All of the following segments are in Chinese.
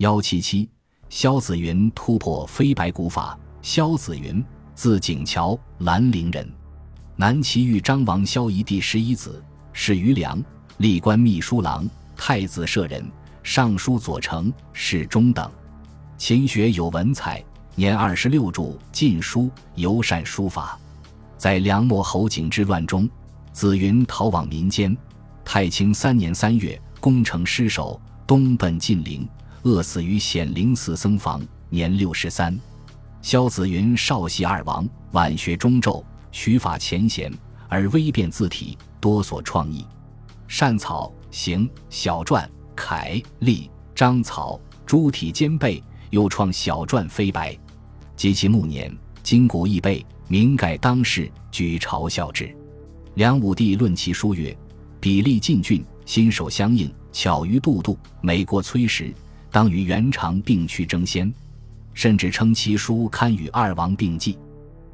幺七七，萧子云突破飞白古法。萧子云，字景桥，兰陵人，南齐豫章王萧仪第十一子，始于梁，历官秘书郎、太子舍人、尚书左丞、侍中等。勤学有文采，年二十六著《晋书》，尤善书法。在梁末侯景之乱中，子云逃往民间。太清三年三月，攻城失守，东奔晋陵。饿死于显灵寺僧房，年六十三。萧子云少系二王，晚学中咒，取法浅显，而微变字体，多所创意。善草行小篆楷隶章草诸体兼备，又创小篆飞白。及其暮年，今古易备，明改当世，举嘲笑之。梁武帝论其书曰：“笔力进俊，心手相应，巧于度度，美过崔实。”当与元长并驱争先，甚至称其书堪与二王并继。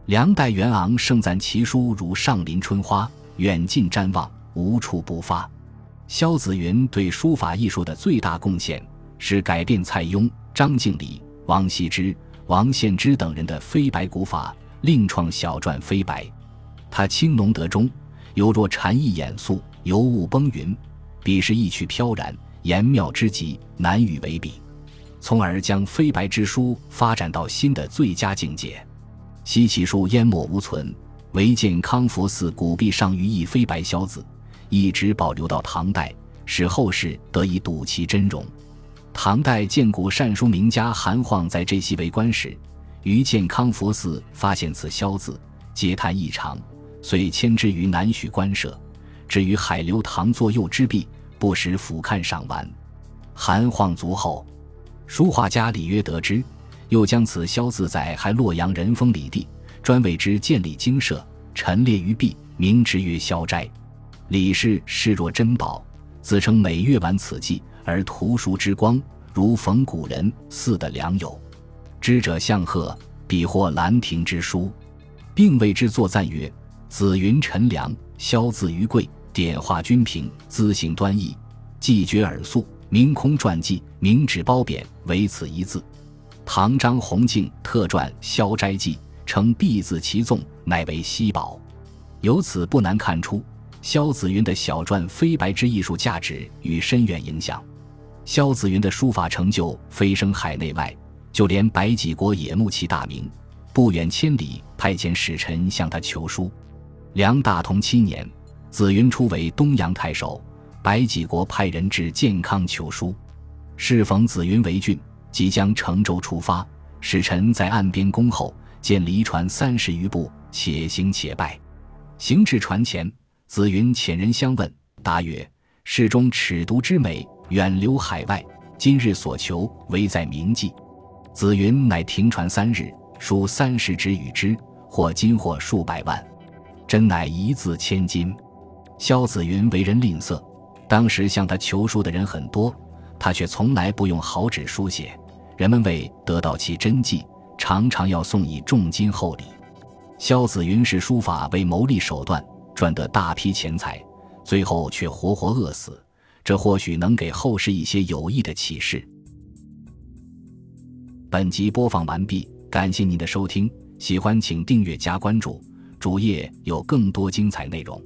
梁代元昂盛赞其书如上林春花，远近瞻望，无处不发。萧子云对书法艺术的最大贡献是改变蔡邕、张敬礼、王羲之、王献之等人的飞白古法，另创小篆飞白。他轻浓得中，犹若禅意严肃，尤物崩云，笔势意趣飘然。言妙之极，难与为比，从而将飞白之书发展到新的最佳境界。西岐书淹没无存，唯见康福寺古壁上于一飞白萧字，一直保留到唐代，使后世得以睹其真容。唐代建古善书名家韩晃在这席为官时，于建康福寺发现此萧字，嗟叹异常，遂迁之于南许官舍，至于海流堂左右之壁。不时俯瞰赏玩，韩晃卒后，书画家李约得知，又将此萧字在还洛阳人封李地，专为之建立精舍，陈列于壁，名之曰萧斋。李氏视若珍宝，自称每阅完此记，而图书之光如逢古人，似的良友。知者相贺，比获兰亭之书，并为之作赞曰：“子云陈良，萧字于贵。”点画均平，姿形端逸，既绝耳素，明空传记，明纸褒贬，唯此一字。唐张弘敬特传《萧斋记》，称必字其纵，乃为稀宝。由此不难看出，萧子云的小篆飞白之艺术价值与深远影响。萧子云的书法成就飞升海内外，就连白济国也慕其大名，不远千里派遣使臣向他求书。梁大同七年。子云初为东阳太守，白济国派人至建康求书，适逢子云为郡，即将乘舟出发。使臣在岸边恭候，见离船三十余步，且行且拜。行至船前，子云遣人相问，答曰：“世中尺牍之美，远流海外。今日所求，唯在铭记。”子云乃停船三日，书三十纸与之，或金或数百万，真乃一字千金。萧子云为人吝啬，当时向他求书的人很多，他却从来不用好纸书写。人们为得到其真迹，常常要送以重金厚礼。萧子云视书法为谋利手段，赚得大批钱财，最后却活活饿死。这或许能给后世一些有益的启示。本集播放完毕，感谢您的收听，喜欢请订阅加关注，主页有更多精彩内容。